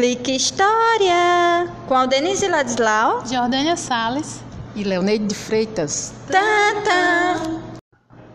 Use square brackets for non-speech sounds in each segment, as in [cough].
Clique História com a Denise Ladislau, Jordânia Salles e Leoneide de Freitas. Tanta.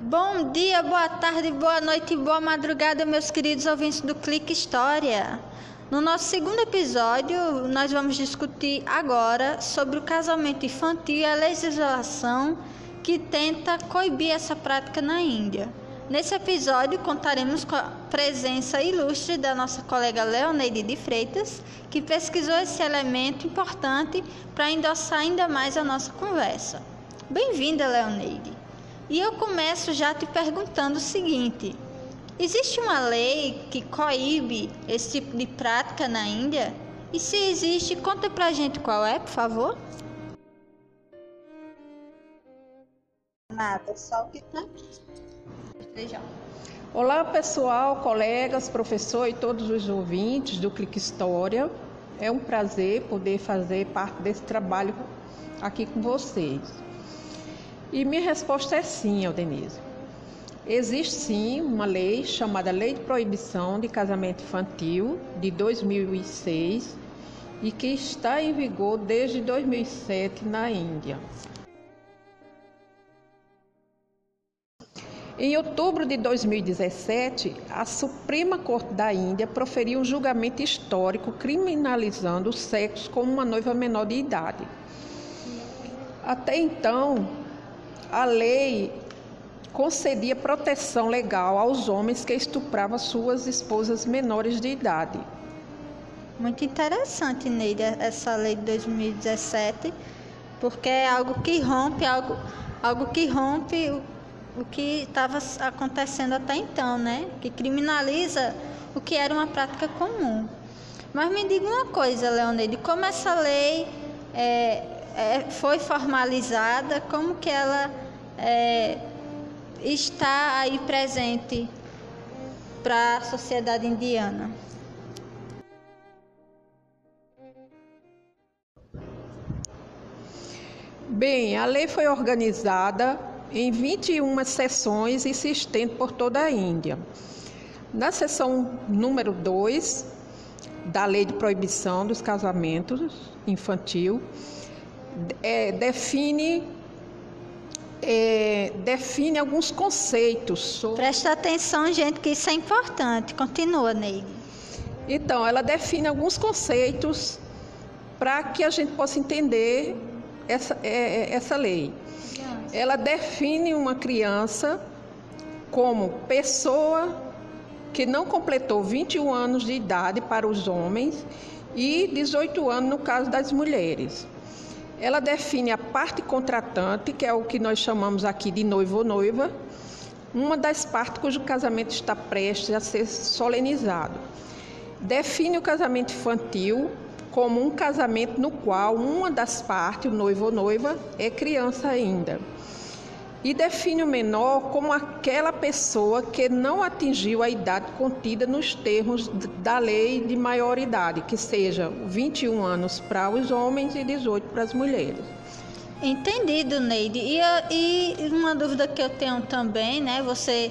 Bom dia, boa tarde, boa noite e boa madrugada, meus queridos ouvintes do Clique História. No nosso segundo episódio, nós vamos discutir agora sobre o casamento infantil e a legislação que tenta coibir essa prática na Índia. Nesse episódio, contaremos com a presença ilustre da nossa colega Leoneide de Freitas, que pesquisou esse elemento importante para endossar ainda mais a nossa conversa. Bem-vinda, Leoneide. E eu começo já te perguntando o seguinte: existe uma lei que coíbe esse tipo de prática na Índia? E se existe, conta pra gente qual é, por favor. Nada, só o que tá aqui. Olá pessoal, colegas, professor e todos os ouvintes do Clique História. É um prazer poder fazer parte desse trabalho aqui com vocês. E minha resposta é sim, Aldenise. Existe sim uma lei chamada Lei de Proibição de Casamento Infantil de 2006 e que está em vigor desde 2007 na Índia. Em outubro de 2017, a Suprema Corte da Índia proferiu um julgamento histórico criminalizando o sexo como uma noiva menor de idade. Até então, a lei concedia proteção legal aos homens que estupravam suas esposas menores de idade. Muito interessante, Neide, essa lei de 2017, porque é algo que rompe, algo, algo que rompe o que estava acontecendo até então, né? Que criminaliza o que era uma prática comum. Mas me diga uma coisa, Leoneide, como essa lei é, é, foi formalizada, como que ela é, está aí presente para a sociedade indiana? Bem, a lei foi organizada em 21 sessões e se estende por toda a Índia. Na sessão número 2 da Lei de Proibição dos Casamentos Infantil, é, define, é, define alguns conceitos. Sobre... Presta atenção, gente, que isso é importante. Continua, Neide. Então, ela define alguns conceitos para que a gente possa entender essa, é, é essa lei ela define uma criança como pessoa que não completou 21 anos de idade para os homens e 18 anos no caso das mulheres. Ela define a parte contratante, que é o que nós chamamos aqui de noivo ou noiva, uma das partes cujo casamento está prestes a ser solenizado. Define o casamento infantil como um casamento no qual uma das partes, o noivo ou noiva, é criança ainda e define o menor como aquela pessoa que não atingiu a idade contida nos termos da lei de maioridade, que seja 21 anos para os homens e 18 para as mulheres. Entendido, Neide. E, e uma dúvida que eu tenho também, né? Você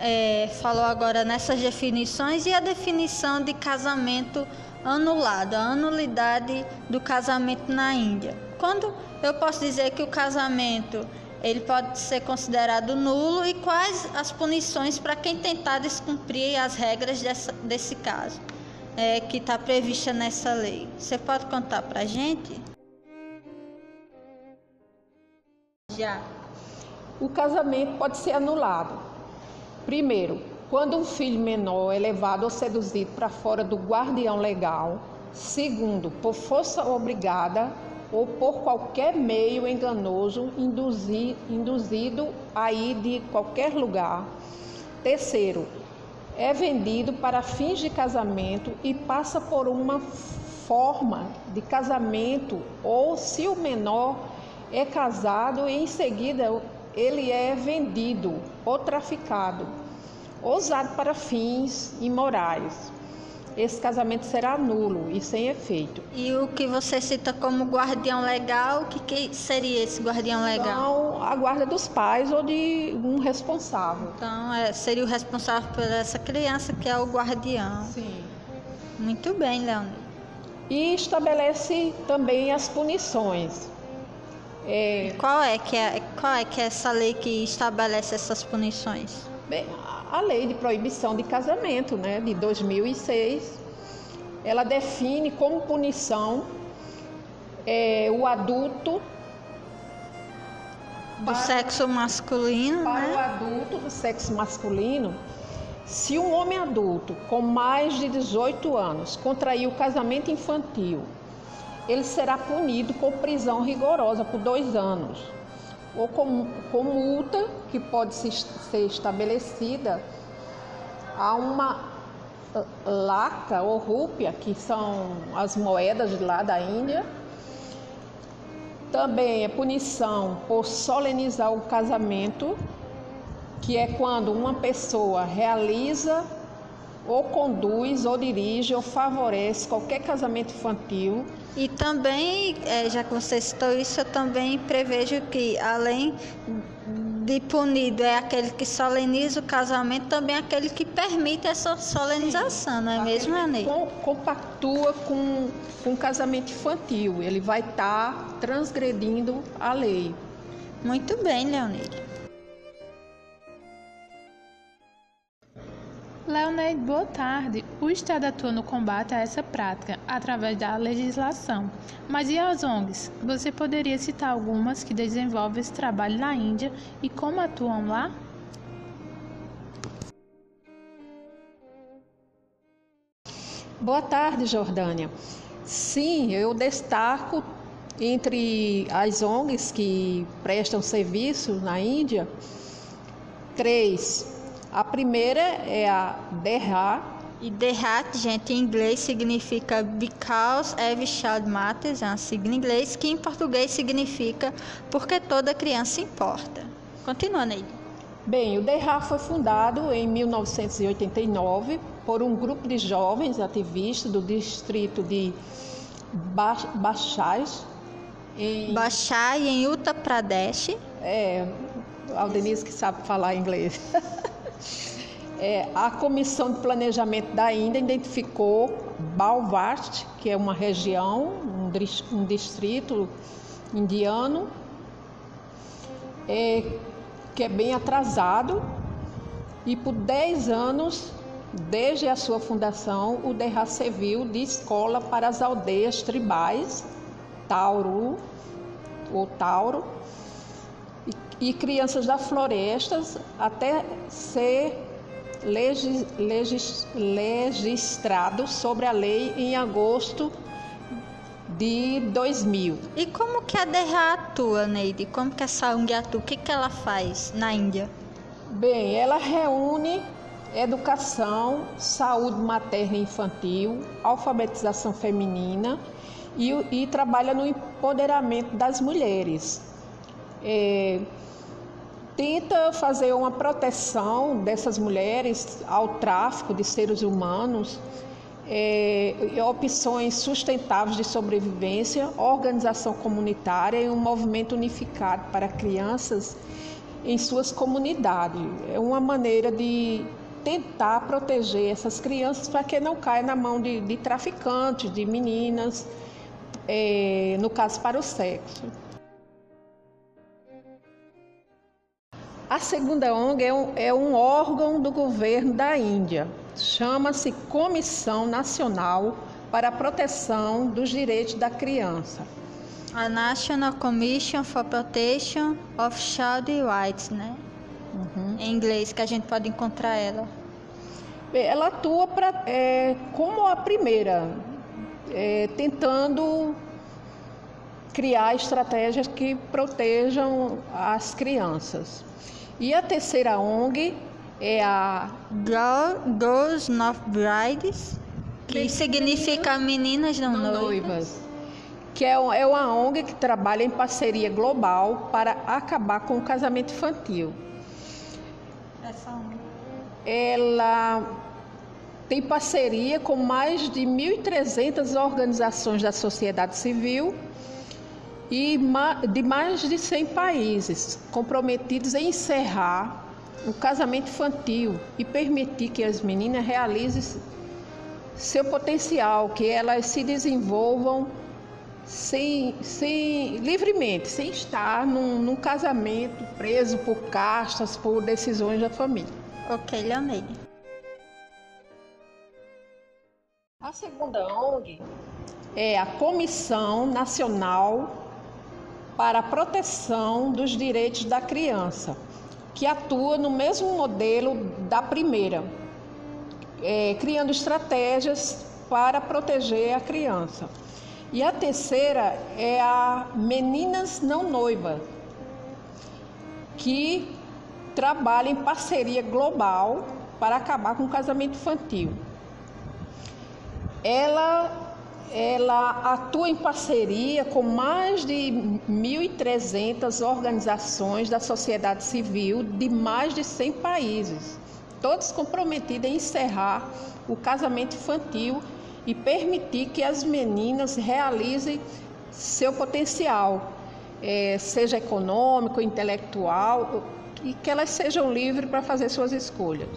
é, falou agora nessas definições e a definição de casamento anulado, a anulidade do casamento na Índia. Quando eu posso dizer que o casamento ele pode ser considerado nulo e quais as punições para quem tentar descumprir as regras dessa, desse caso, é, que está prevista nessa lei. Você pode contar para a gente? Já. O casamento pode ser anulado. Primeiro, quando um filho menor é levado ou seduzido para fora do guardião legal. Segundo, por força obrigada ou por qualquer meio enganoso induzido a ir de qualquer lugar. Terceiro, é vendido para fins de casamento e passa por uma forma de casamento, ou se o menor é casado e em seguida ele é vendido ou traficado, usado para fins imorais esse casamento será nulo e sem efeito. E o que você cita como guardião legal, o que, que seria esse guardião legal? Então, a guarda dos pais ou de um responsável. Então, é, seria o responsável por essa criança que é o guardião. Sim. Muito bem, Leandro. E estabelece também as punições. É... Qual, é que é, qual é que é essa lei que estabelece essas punições? Bem, a lei de proibição de casamento, né, de 2006, ela define como punição é, o adulto do para, sexo masculino, para né? o adulto do sexo masculino, se um homem adulto com mais de 18 anos contrair o casamento infantil, ele será punido com prisão rigorosa por dois anos ou com, com multa que pode ser estabelecida a uma laca ou rúpia, que são as moedas de lá da Índia. Também é punição por solenizar o casamento, que é quando uma pessoa realiza ou conduz ou dirige ou favorece qualquer casamento infantil e também, é, já que você citou isso, eu também prevejo que, além de punido é aquele que soleniza o casamento, também é aquele que permite essa solenização, Sim. não é mesmo, Anê? compactua com, com o casamento infantil, ele vai estar tá transgredindo a lei. Muito bem, Leonide. Leonid, boa tarde. O Estado atua no combate a essa prática através da legislação. Mas e as ONGs? Você poderia citar algumas que desenvolvem esse trabalho na Índia e como atuam lá? Boa tarde, Jordânia. Sim, eu destaco entre as ONGs que prestam serviço na Índia três a primeira é a DERA. E DERA, gente, em inglês significa Because Every Child Matters, é uma sigla em inglês, que em português significa Porque Toda Criança Importa. Continua, Neide. Bem, o DERA foi fundado em 1989 por um grupo de jovens ativistas do distrito de Bachai, em... Bachai, em Uttar Pradesh. É, Aldenise que sabe falar inglês. [laughs] É, a Comissão de Planejamento da Índia identificou Balvart, que é uma região, um, um distrito indiano, é, que é bem atrasado, e por 10 anos, desde a sua fundação, o DERRA serviu de escola para as aldeias tribais, Tauru, ou Tauro, e, crianças da florestas, até ser legis, legis, sobre a lei em agosto de 2000. E como que a DERRA atua, Neide? Como que essa ONG atua? O que, que ela faz na Índia? Bem, ela reúne educação, saúde materna e infantil, alfabetização feminina e, e trabalha no empoderamento das mulheres. É, tenta fazer uma proteção dessas mulheres ao tráfico de seres humanos, é, opções sustentáveis de sobrevivência, organização comunitária e um movimento unificado para crianças em suas comunidades. É uma maneira de tentar proteger essas crianças para que não caia na mão de, de traficantes, de meninas, é, no caso para o sexo. A segunda ONG é um, é um órgão do governo da Índia. Chama-se Comissão Nacional para a Proteção dos Direitos da Criança. A National Commission for Protection of Child Rights, né? Uhum. Em inglês, que a gente pode encontrar ela. Ela atua pra, é, como a primeira, é, tentando criar estratégias que protejam as crianças. E a terceira ONG é a Girls Not Brides, que significa Meninas Não, não Noivas. Que é, é uma ONG que trabalha em parceria global para acabar com o casamento infantil. Essa ONG. Ela tem parceria com mais de 1.300 organizações da sociedade civil e de mais de 100 países comprometidos em encerrar o casamento infantil e permitir que as meninas realizem seu potencial, que elas se desenvolvam sem, sem, livremente, sem estar num, num casamento preso por castas, por decisões da família. Ok, Leoneide. A segunda ONG é a Comissão Nacional para a Proteção dos Direitos da Criança, que atua no mesmo modelo da primeira, é, criando estratégias para proteger a criança. E a terceira é a Meninas Não Noiva, que trabalha em parceria global para acabar com o casamento infantil. Ela ela atua em parceria com mais de 1.300 organizações da sociedade civil de mais de 100 países, todos comprometidos em encerrar o casamento infantil e permitir que as meninas realizem seu potencial, é, seja econômico, intelectual, e que elas sejam livres para fazer suas escolhas.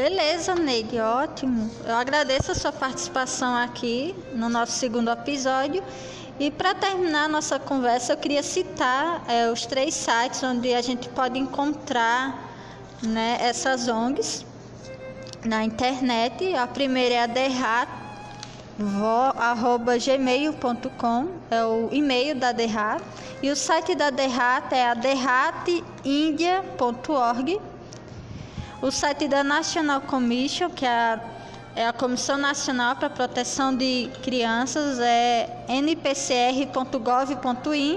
Beleza, Neide, ótimo. Eu agradeço a sua participação aqui no nosso segundo episódio. E para terminar a nossa conversa, eu queria citar é, os três sites onde a gente pode encontrar né, essas ONGs na internet. A primeira é a Derrat, gmail.com é o e-mail da Derrat e o site da Derrat é a derratindia.org. O site da National Commission, que é a, é a Comissão Nacional para a Proteção de Crianças, é npcr.gov.in.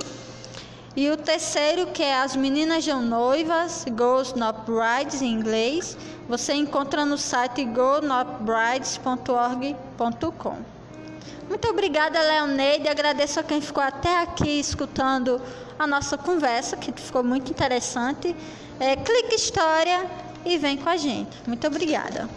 E o terceiro, que é as meninas de noivas, Girls Not Brides em inglês, você encontra no site girlnotbrides.org.com. Muito obrigada, Leoneide. Agradeço a quem ficou até aqui escutando a nossa conversa, que ficou muito interessante. É, clique História e vem com a gente. Muito obrigada.